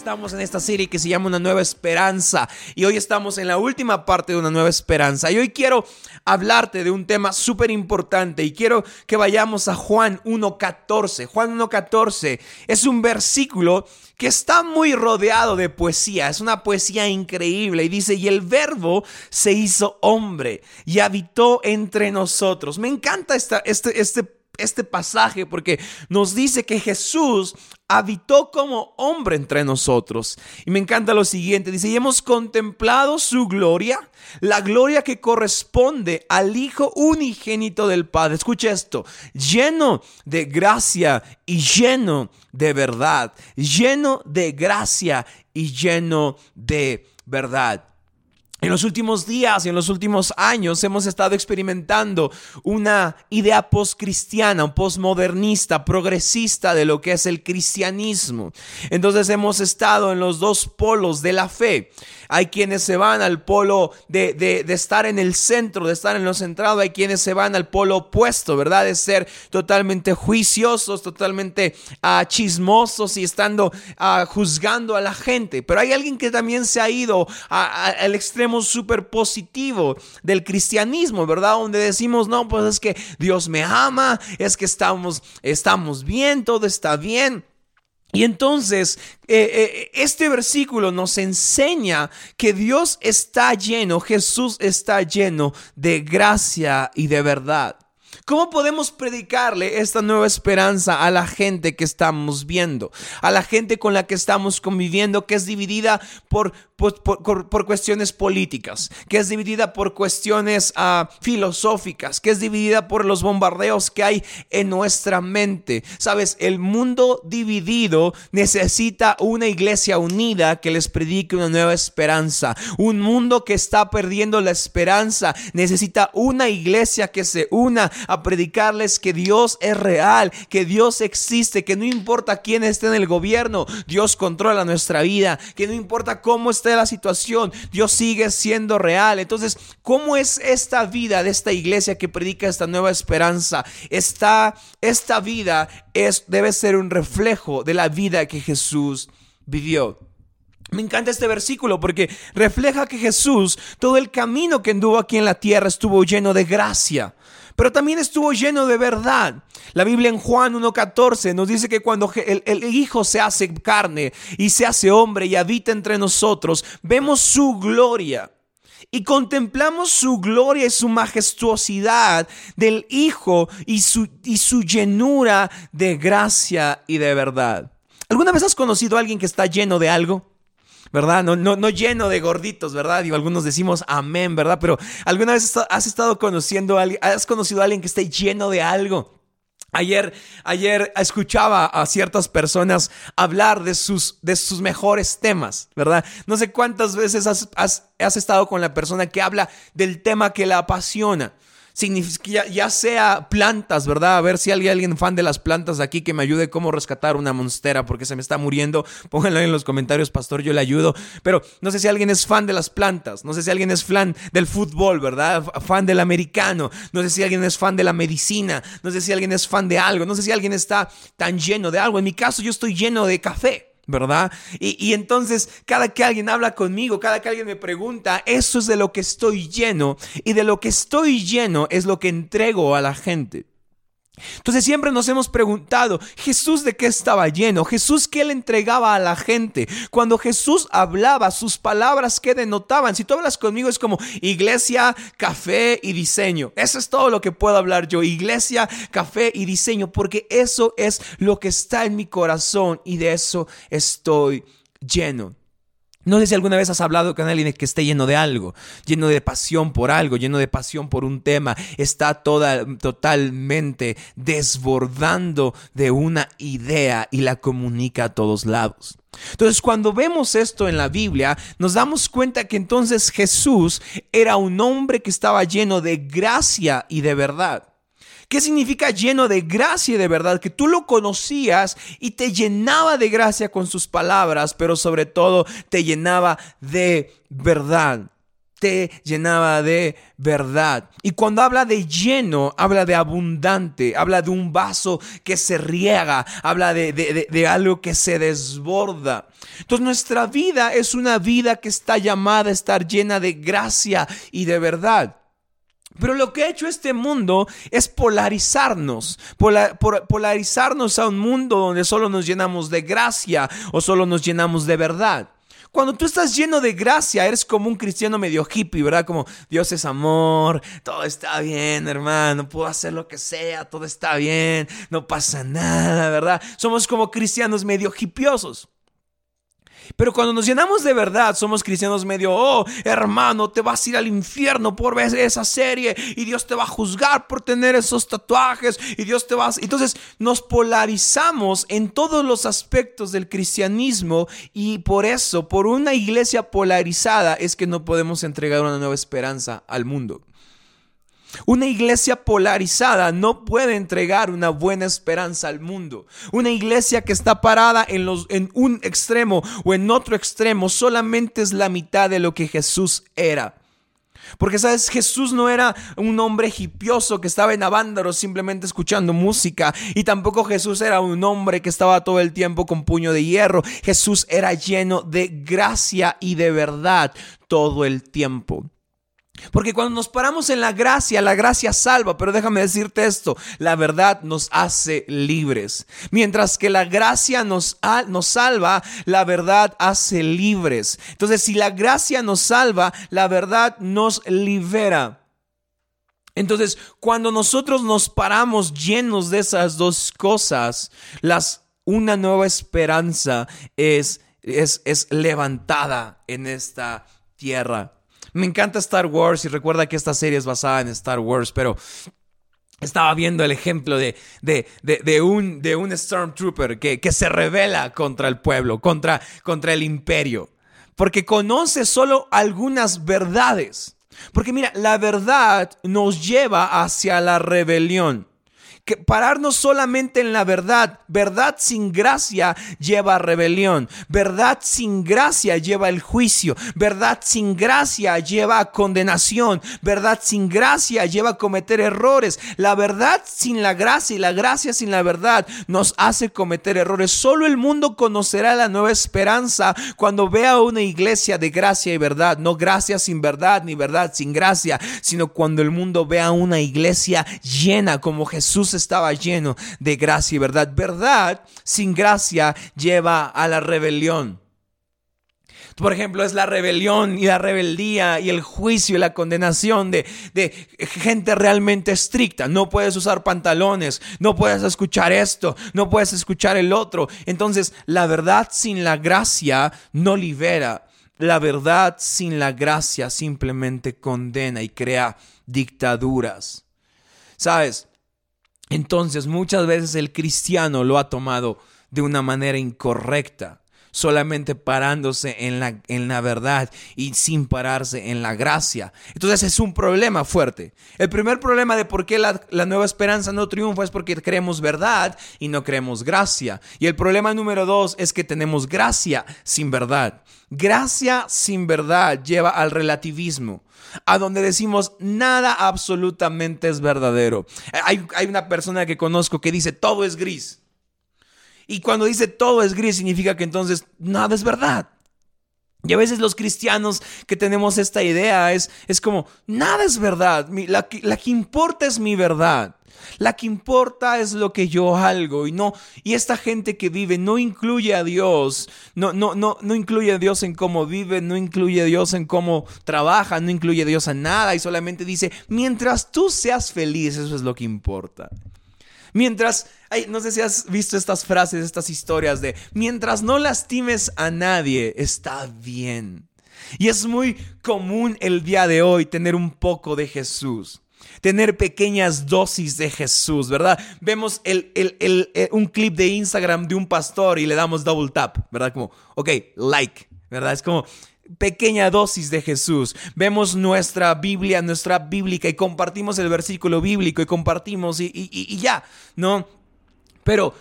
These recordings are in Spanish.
Estamos en esta serie que se llama Una Nueva Esperanza y hoy estamos en la última parte de Una Nueva Esperanza y hoy quiero hablarte de un tema súper importante y quiero que vayamos a Juan 1.14. Juan 1.14 es un versículo que está muy rodeado de poesía, es una poesía increíble y dice, y el verbo se hizo hombre y habitó entre nosotros. Me encanta esta, este, este este pasaje porque nos dice que Jesús habitó como hombre entre nosotros. Y me encanta lo siguiente, dice, y hemos contemplado su gloria, la gloria que corresponde al Hijo unigénito del Padre. Escucha esto, lleno de gracia y lleno de verdad, lleno de gracia y lleno de verdad. En los últimos días y en los últimos años hemos estado experimentando una idea postcristiana, postmodernista, progresista de lo que es el cristianismo. Entonces hemos estado en los dos polos de la fe. Hay quienes se van al polo de, de, estar en el centro, de estar en lo centrado. Hay quienes se van al polo opuesto, ¿verdad? De ser totalmente juiciosos, totalmente uh, chismosos y estando uh, juzgando a la gente. Pero hay alguien que también se ha ido al extremo súper positivo del cristianismo, ¿verdad? Donde decimos, no, pues es que Dios me ama, es que estamos, estamos bien, todo está bien. Y entonces, eh, eh, este versículo nos enseña que Dios está lleno, Jesús está lleno de gracia y de verdad. ¿Cómo podemos predicarle esta nueva esperanza a la gente que estamos viendo? A la gente con la que estamos conviviendo, que es dividida por por, cuestiones políticas, que es dividida por cuestiones uh, filosóficas, que es dividida por los bombardeos que hay en nuestra mente. Sabes, el mundo dividido necesita una iglesia unida que les predique una nueva esperanza. Un mundo que está perdiendo la esperanza necesita una iglesia que se una a predicarles que Dios es real, que Dios existe, que no importa quién esté en el gobierno, Dios controla nuestra vida, que no importa cómo esté la situación, Dios sigue siendo real. Entonces, ¿cómo es esta vida de esta iglesia que predica esta nueva esperanza? Esta, esta vida es, debe ser un reflejo de la vida que Jesús vivió. Me encanta este versículo porque refleja que Jesús, todo el camino que anduvo aquí en la tierra estuvo lleno de gracia pero también estuvo lleno de verdad. La Biblia en Juan 1.14 nos dice que cuando el, Hijo se hace carne y se hace hombre y habita entre nosotros, vemos su gloria. Y contemplamos su gloria y su majestuosidad del Hijo y su, y su llenura de gracia y de verdad. ¿Alguna vez has conocido a alguien que está lleno de algo? ¿Verdad? No, no, no lleno de gorditos, ¿verdad? Y algunos decimos amén, ¿verdad? Pero alguna vez has estado conociendo a alguien, has conocido a alguien que esté lleno de algo. Ayer, ayer escuchaba a ciertas personas hablar de sus, de sus mejores temas, ¿verdad? No sé cuántas veces has, has estado con la persona que habla del tema que la apasiona significa, ya, sea plantas, ¿verdad? A ver si hay alguien fan de las plantas aquí que me ayude cómo rescatar una monstera porque se me está muriendo. Pónganlo en los comentarios, pastor, yo le ayudo. Pero no sé si alguien es fan de las plantas, no sé si alguien es fan del fútbol, ¿verdad? Fan del americano, no sé si alguien es fan de la medicina, no sé si alguien es fan de algo, no sé si alguien está tan lleno de algo. En mi caso, yo estoy lleno de café. ¿Verdad? Y, entonces cada que alguien habla conmigo, cada que alguien me pregunta, eso es de lo que estoy lleno y de lo que estoy lleno es lo que entrego a la gente. Entonces siempre nos hemos preguntado, Jesús de qué estaba lleno, Jesús qué le entregaba a la gente. Cuando Jesús hablaba, sus palabras qué denotaban. Si tú hablas conmigo es como iglesia, café y diseño. Eso es todo lo que puedo hablar yo, iglesia, café y diseño, porque eso es lo que está en mi corazón y de eso estoy lleno. No sé si alguna vez has hablado con alguien que esté lleno de algo, lleno de pasión por algo, lleno de pasión por un tema, está toda, totalmente desbordando de una idea y la comunica a todos lados. Entonces, cuando vemos esto en la Biblia, nos damos cuenta que entonces Jesús era un hombre que estaba lleno de gracia y de verdad ¿Qué significa lleno de gracia y de verdad? Que tú lo conocías y te llenaba de gracia con sus palabras, pero sobre todo te llenaba de verdad te llenaba de verdad. Y cuando habla de lleno, habla de abundante, habla de un vaso que se riega, habla de, de, algo que se desborda. Entonces nuestra vida es una vida que está llamada a estar llena de gracia y de verdad. Pero lo que ha hecho este mundo es polarizarnos, polarizarnos a un mundo donde solo nos llenamos de gracia o solo nos llenamos de verdad. Cuando tú estás lleno de gracia, eres como un cristiano medio hippie, ¿verdad? Como Dios es amor, todo está bien, hermano, puedo hacer lo que sea, todo está bien, no pasa nada, ¿verdad? Somos como cristianos medio hippiosos. Pero cuando nos llenamos de verdad, somos cristianos medio, oh, hermano, te vas a ir al infierno por ver esa serie y Dios te va a juzgar por tener esos tatuajes y Dios te va a... Entonces nos polarizamos en todos los aspectos del cristianismo y por eso, por una iglesia polarizada, es que no podemos entregar una nueva esperanza al mundo. Una iglesia polarizada no puede entregar una buena esperanza al mundo. Una iglesia que está parada en, los, en un extremo o en otro extremo solamente es la mitad de lo que Jesús era. Porque, ¿sabes? Jesús no era un hombre hipioso que estaba en Avándaro simplemente escuchando música. Y tampoco Jesús era un hombre que estaba todo el tiempo con puño de hierro. Jesús era lleno de gracia y de verdad todo el tiempo. Porque cuando nos paramos en la gracia, la gracia salva, pero déjame decirte esto, la verdad nos hace libres. Mientras que la gracia nos, nos salva, la verdad hace libres. Entonces, si la gracia nos salva, la verdad nos libera. Entonces, cuando nosotros nos paramos llenos de esas dos cosas, las, una nueva esperanza es, es, es levantada en esta tierra. Me encanta Star Wars y recuerda que esta serie es basada en Star Wars, pero estaba viendo el ejemplo de, de, un, de un Stormtrooper que, que, se revela contra el pueblo, contra, contra el imperio, porque conoce solo algunas verdades. Porque mira, la verdad nos lleva hacia la rebelión que pararnos solamente en la verdad. Verdad sin gracia lleva a rebelión. Verdad sin gracia lleva el juicio. Verdad sin gracia lleva a condenación. Verdad sin gracia lleva a cometer errores. La verdad sin la gracia y la gracia sin la verdad nos hace cometer errores. Solo el mundo conocerá la nueva esperanza cuando vea una iglesia de gracia y verdad. No gracia sin verdad ni verdad sin gracia, sino cuando el mundo vea una iglesia llena como Jesús estaba lleno de gracia y verdad. Verdad sin gracia lleva a la rebelión. Por ejemplo, es la rebelión y la rebeldía y el juicio y la condenación de, de, gente realmente estricta. No puedes usar pantalones, no puedes escuchar esto, no puedes escuchar el otro. Entonces, la verdad sin la gracia no libera. La verdad sin la gracia simplemente condena y crea dictaduras. ¿Sabes? Entonces muchas veces el cristiano lo ha tomado de una manera incorrecta, solamente parándose en la, en la verdad y sin pararse en la gracia. Entonces es un problema fuerte. El primer problema de por qué la, la nueva esperanza no triunfa es porque creemos verdad y no creemos gracia. Y el problema número dos es que tenemos gracia sin verdad. Gracia sin verdad lleva al relativismo a donde decimos nada absolutamente es verdadero. Hay, hay, una persona que conozco que dice todo es gris. Y cuando dice todo es gris significa que entonces nada es verdad. Y a veces los cristianos que tenemos esta idea es, es como, nada es verdad, la, la que importa es mi verdad. La que importa es lo que yo algo y no y esta gente que vive no incluye a Dios, no no no no incluye a Dios en cómo vive, no incluye a Dios en cómo trabaja, no incluye a Dios en nada y solamente dice, "Mientras tú seas feliz, eso es lo que importa." Mientras, no sé si has visto estas frases, estas historias de, mientras no lastimes a nadie, está bien. Y es muy común el día de hoy tener un poco de Jesús tener pequeñas dosis de Jesús, ¿verdad? Vemos el, eh, un clip de Instagram de un pastor y le damos double tap, ¿verdad? Como, ok, like, ¿verdad? Es como, pequeña dosis de Jesús. Vemos nuestra Biblia, nuestra bíblica y compartimos el versículo bíblico y compartimos y, y ya, ¿no? Pero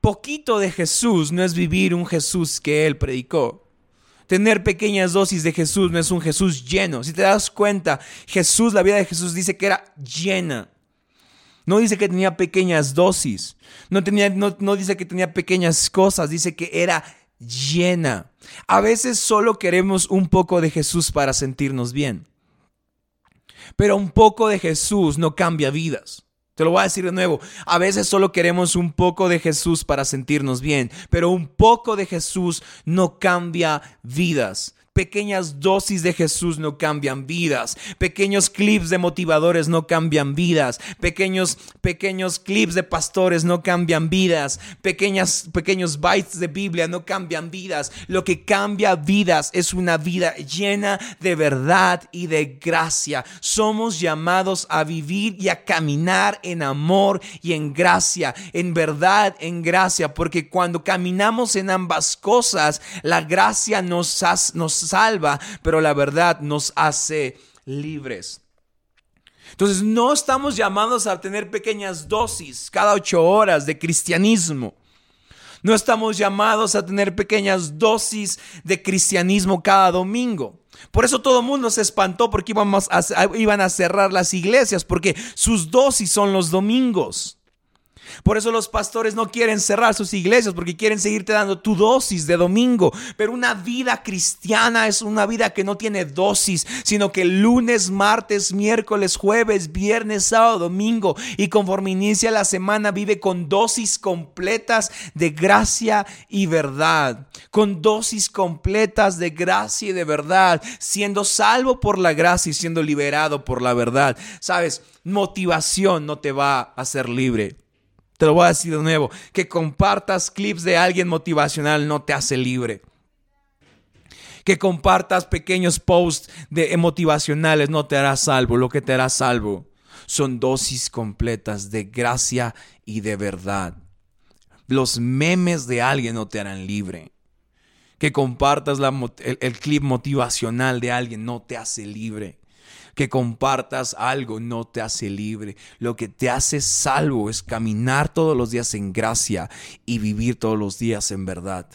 poquito de Jesús no es vivir un Jesús que Él predicó. Tener pequeñas dosis de Jesús no es un Jesús lleno. Si te das cuenta, Jesús, la vida de Jesús dice que era llena. No dice que tenía pequeñas dosis. No, tenía, no, no dice que tenía pequeñas cosas. Dice que era llena. A veces solo queremos un poco de Jesús para sentirnos bien. Pero un poco de Jesús no cambia vidas. Te lo voy a decir de nuevo. A veces solo queremos un poco de Jesús para sentirnos bien, pero un poco de Jesús no cambia vidas. Pequeñas dosis de Jesús no cambian vidas. Pequeños clips de motivadores no cambian vidas. Pequeños, pequeños clips de pastores no cambian vidas. Pequeñas, pequeños bytes de Biblia no cambian vidas. Lo que cambia vidas es una vida llena de verdad y de gracia. Somos llamados a vivir y a caminar en amor y en gracia, en verdad, en gracia, porque cuando caminamos en ambas cosas, la gracia nos, nos salva, pero la verdad nos hace libres. Entonces no estamos llamados a tener pequeñas dosis cada ocho horas de cristianismo. No estamos llamados a tener pequeñas dosis de cristianismo cada domingo. Por eso todo el mundo se espantó porque iban a cerrar las iglesias, porque sus dosis son los domingos. Por eso los pastores no quieren cerrar sus iglesias porque quieren seguirte dando tu dosis de domingo. Pero una vida cristiana es una vida que no tiene dosis, sino que lunes, martes, miércoles, jueves, viernes, sábado, domingo y conforme inicia la semana vive con dosis completas de gracia y verdad. Con dosis completas de gracia y de verdad, siendo salvo por la gracia y siendo liberado por la verdad. Sabes, motivación no te va a hacer libre. Te lo voy a decir de nuevo, que compartas clips de alguien motivacional no te hace libre. Que compartas pequeños posts de motivacionales no te hará salvo. Lo que te hará salvo son dosis completas de gracia y de verdad. Los memes de alguien no te harán libre. Que compartas el clip motivacional de alguien no te hace libre que compartas algo no te hace libre. Lo que te hace salvo es caminar todos los días en gracia y vivir todos los días en verdad.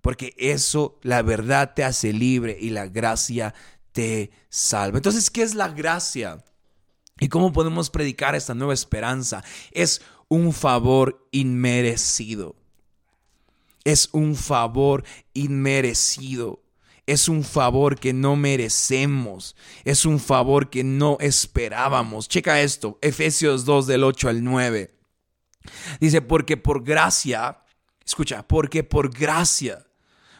Porque eso, la verdad te hace libre y la gracia te salva. Entonces, ¿qué es la gracia? ¿Y cómo podemos predicar esta nueva esperanza? Es un favor inmerecido. Es un favor inmerecido. Es un favor que no merecemos. Es un favor que no esperábamos. Checa esto, Efesios 2 del 8 al 9. Dice, porque por gracia, escucha, porque por gracia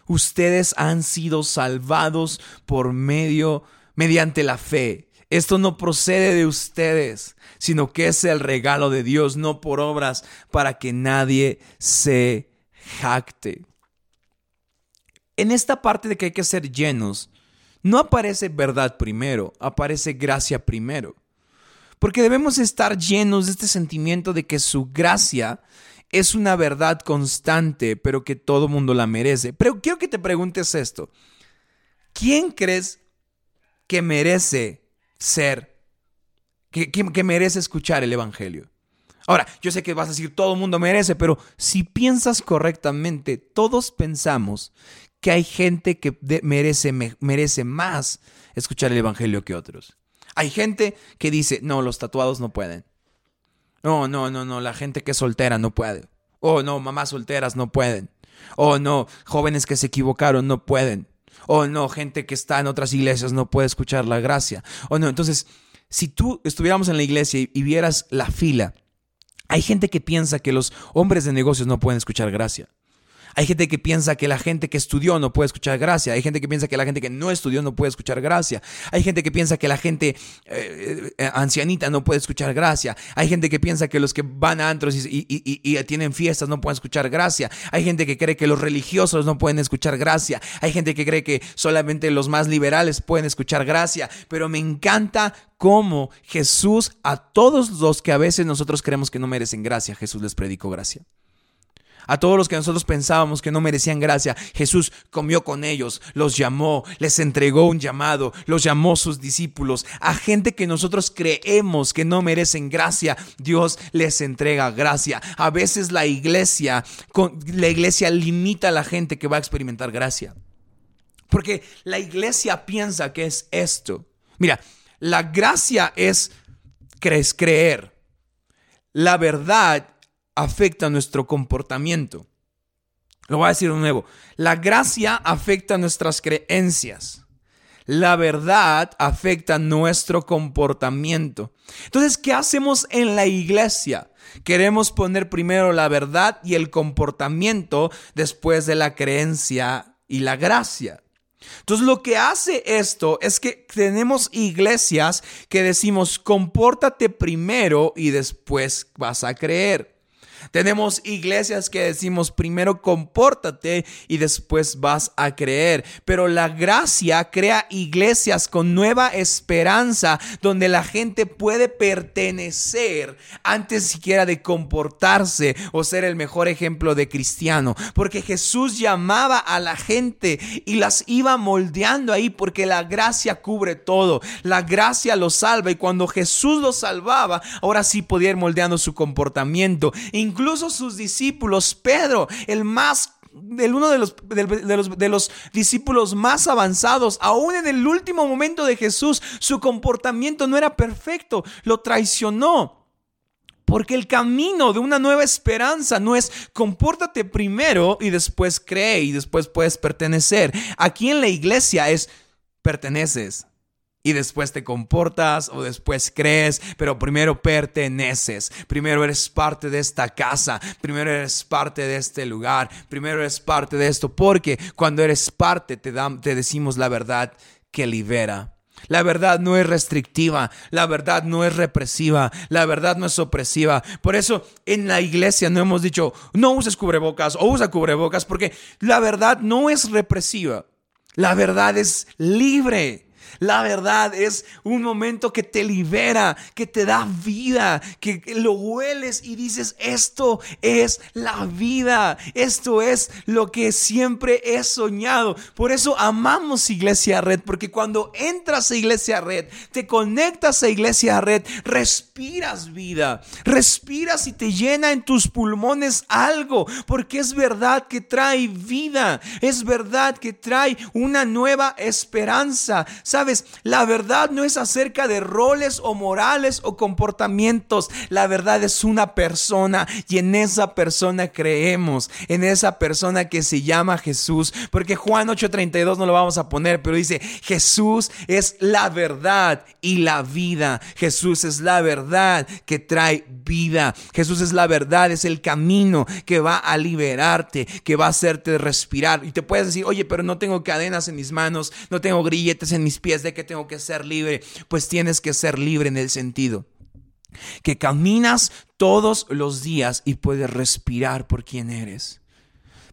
ustedes han sido salvados por medio, mediante la fe. Esto no procede de ustedes, sino que es el regalo de Dios, no por obras, para que nadie se jacte en esta parte de que hay que ser llenos, no aparece verdad primero, aparece gracia primero. Porque debemos estar llenos de este sentimiento de que su gracia es una verdad constante, pero que todo mundo la merece. Pero quiero que te preguntes esto. ¿Quién crees que merece ser, que, merece escuchar el Evangelio? Ahora, yo sé que vas a decir todo el mundo merece, pero si piensas correctamente, todos pensamos que hay gente que merece, merece más escuchar el Evangelio que otros. Hay gente que dice, no, los tatuados no pueden. No, no, no, no, la gente que es soltera no puede. Oh, no, mamás solteras no pueden. Oh, no, jóvenes que se equivocaron no pueden. Oh, no, gente que está en otras iglesias no puede escuchar la gracia. Oh, no, entonces, si tú estuviéramos en la iglesia y vieras la fila, hay gente que piensa que los hombres de negocios no pueden escuchar gracia. Hay gente que piensa que la gente que estudió no puede escuchar gracia. Hay gente que piensa que la gente que no estudió no puede escuchar gracia. Hay gente que piensa que la gente eh, eh, ancianita no puede escuchar gracia. Hay gente que piensa que los que van a antros y, tienen fiestas no pueden escuchar gracia. Hay gente que cree que los religiosos no pueden escuchar gracia. Hay gente que cree que solamente los más liberales pueden escuchar gracia. Pero me encanta cómo Jesús a todos los que a veces nosotros creemos que no merecen gracia, Jesús les predicó gracia. A todos los que nosotros pensábamos que no merecían gracia, Jesús comió con ellos, los llamó, les entregó un llamado, los llamó sus discípulos. A gente que nosotros creemos que no merecen gracia, Dios les entrega gracia. A veces la iglesia, la iglesia limita a la gente que va a experimentar gracia. Porque la iglesia piensa que es esto. Mira, la gracia es creer. La verdad afecta nuestro comportamiento. Lo voy a decir de nuevo. La gracia afecta nuestras creencias. La verdad afecta nuestro comportamiento. Entonces, ¿qué hacemos en la iglesia? Queremos poner primero la verdad y el comportamiento después de la creencia y la gracia. Entonces lo que hace esto es que tenemos iglesias que decimos compórtate primero y después vas a creer. Tenemos iglesias que decimos primero compórtate y después vas a creer. Pero la gracia crea iglesias con nueva esperanza donde la gente puede pertenecer antes siquiera de comportarse o ser el mejor ejemplo de cristiano. Porque Jesús llamaba a la gente y las iba moldeando ahí porque la gracia cubre todo. La gracia los salva y cuando Jesús los salvaba, ahora sí podía ir moldeando su comportamiento. Incluso sus discípulos, Pedro, el más el uno de los, de, los, de los discípulos más avanzados, aún en el último momento de Jesús, su comportamiento no era perfecto, lo traicionó. Porque el camino de una nueva esperanza no es compórtate primero y después cree y después puedes pertenecer. Aquí en la iglesia es perteneces y después te comportas o después crees, pero primero perteneces, primero eres parte de esta casa, primero eres parte de este lugar, primero eres parte de esto, porque cuando eres parte te, te decimos la verdad que libera. La verdad no es restrictiva, la verdad no es represiva, la verdad no es opresiva. Por eso en la iglesia no hemos dicho, no uses cubrebocas o usa cubrebocas, porque la verdad no es represiva, la verdad es libre. La verdad es un momento que te libera, que te da vida, que lo hueles y dices, esto es la vida, esto es lo que siempre he soñado. Por eso amamos Iglesia Red, porque cuando entras a Iglesia Red, te conectas a Iglesia Red, respiras vida, respiras y te llena en tus pulmones algo, porque es verdad que trae vida, es verdad que trae una nueva esperanza. ¿Sabes? La verdad no es acerca de roles o morales o comportamientos. La verdad es una persona y en esa persona creemos, en esa persona que se llama Jesús. Porque Juan 8:32 no lo vamos a poner, pero dice, Jesús es la verdad y la vida. Jesús es la verdad que trae vida. Jesús es la verdad, es el camino que va a liberarte, que va a hacerte respirar. Y te puedes decir, oye, pero no tengo cadenas en mis manos, no tengo grilletes en mis ¿de que tengo que ser libre? Pues tienes que ser libre en el sentido que caminas todos los días y puedes respirar por quien eres.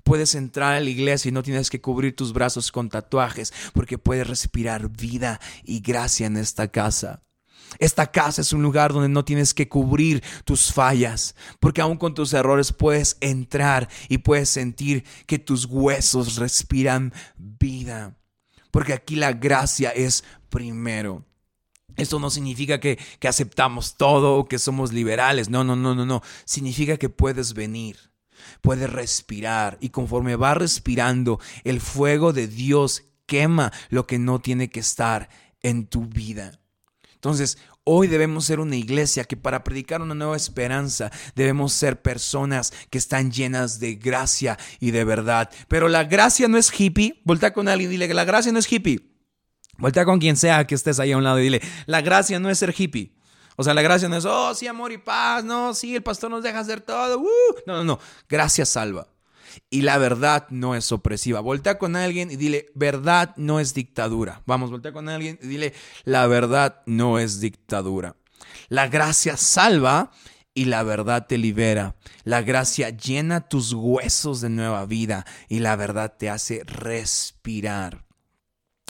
Puedes entrar a la iglesia y no tienes que cubrir tus brazos con tatuajes porque puedes respirar vida y gracia en esta casa. Esta casa es un lugar donde no tienes que cubrir tus fallas, porque aún con tus errores puedes entrar y puedes sentir que tus huesos respiran vida porque aquí la gracia es primero. Esto no significa que, que aceptamos todo o que somos liberales. No, no, no, no, no. Significa que puedes venir, puedes respirar y conforme vas respirando, el fuego de Dios quema lo que no tiene que estar en tu vida. Entonces, Hoy debemos ser una iglesia que para predicar una nueva esperanza debemos ser personas que están llenas de gracia y de verdad. Pero la gracia no es hippie. Voltea con alguien y dile que la gracia no es hippie. Voltea con quien sea que estés ahí a un lado y dile, la gracia no es ser hippie. O sea, la gracia no es, oh, sí, amor y paz, no, sí, el pastor nos deja hacer todo. Uh". No, no, no. Gracia salva y la verdad no es opresiva. Voltea con alguien y dile, verdad no es dictadura. Vamos, voltea con alguien y dile, la verdad no es dictadura. La gracia salva y la verdad te libera. La gracia llena tus huesos de nueva vida y la verdad te hace respirar.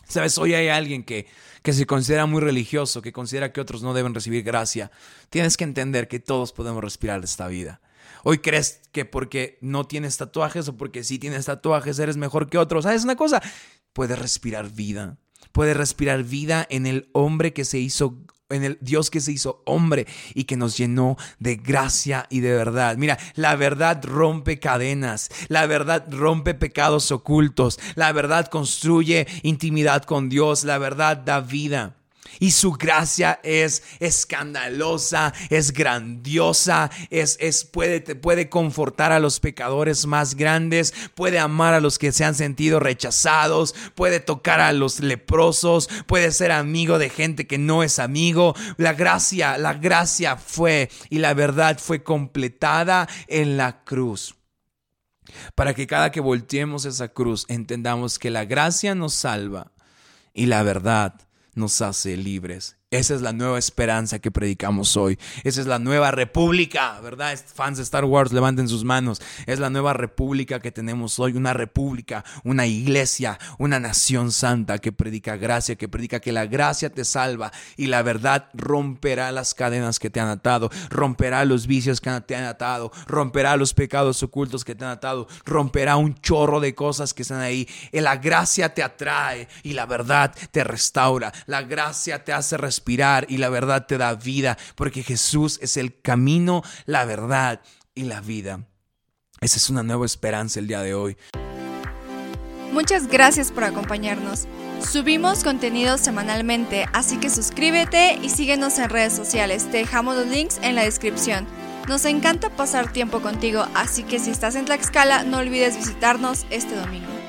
Sabes, hoy hay alguien que, que se considera muy religioso, que considera que otros no deben recibir gracia. Tienes que entender que todos podemos respirar esta vida Hoy crees que porque no tienes tatuajes o porque sí tienes tatuajes eres mejor que otros. ¿Sabes una cosa? Puedes respirar vida. Puedes respirar vida en el hombre que se hizo en el Dios que se hizo hombre y que nos llenó de gracia y de verdad. Mira, la verdad rompe cadenas, la verdad rompe pecados ocultos, la verdad construye intimidad con Dios, la verdad da vida. Y su gracia es escandalosa, es grandiosa, es, es puede, puede confortar a los pecadores más grandes, puede amar a los que se han sentido rechazados, puede tocar a los leprosos, puede ser amigo de gente que no es amigo. La gracia, la gracia fue y la verdad fue completada en la cruz. Para que cada que volteemos esa cruz entendamos que la gracia nos salva y la verdad nos hace libres. Esa es la nueva esperanza que predicamos hoy. Esa es la nueva república, ¿verdad? Fans de Star Wars, levanten sus manos. Es la nueva república que tenemos hoy. Una república, una iglesia, una nación santa que predica gracia, que predica que la gracia te salva y la verdad romperá las cadenas que te han atado, romperá los vicios que te han atado, romperá los pecados ocultos que te han atado, romperá un chorro de cosas que están ahí. La gracia te atrae y la verdad te restaura. La gracia te hace y la verdad te da vida, porque Jesús es el camino, la verdad y la vida. Esa es una nueva esperanza el día de hoy. Muchas gracias por acompañarnos. Subimos contenido semanalmente, así que suscríbete y síguenos en redes sociales. Te dejamos los links en la descripción. Nos encanta pasar tiempo contigo, así que si estás en Tlaxcala no olvides visitarnos este domingo.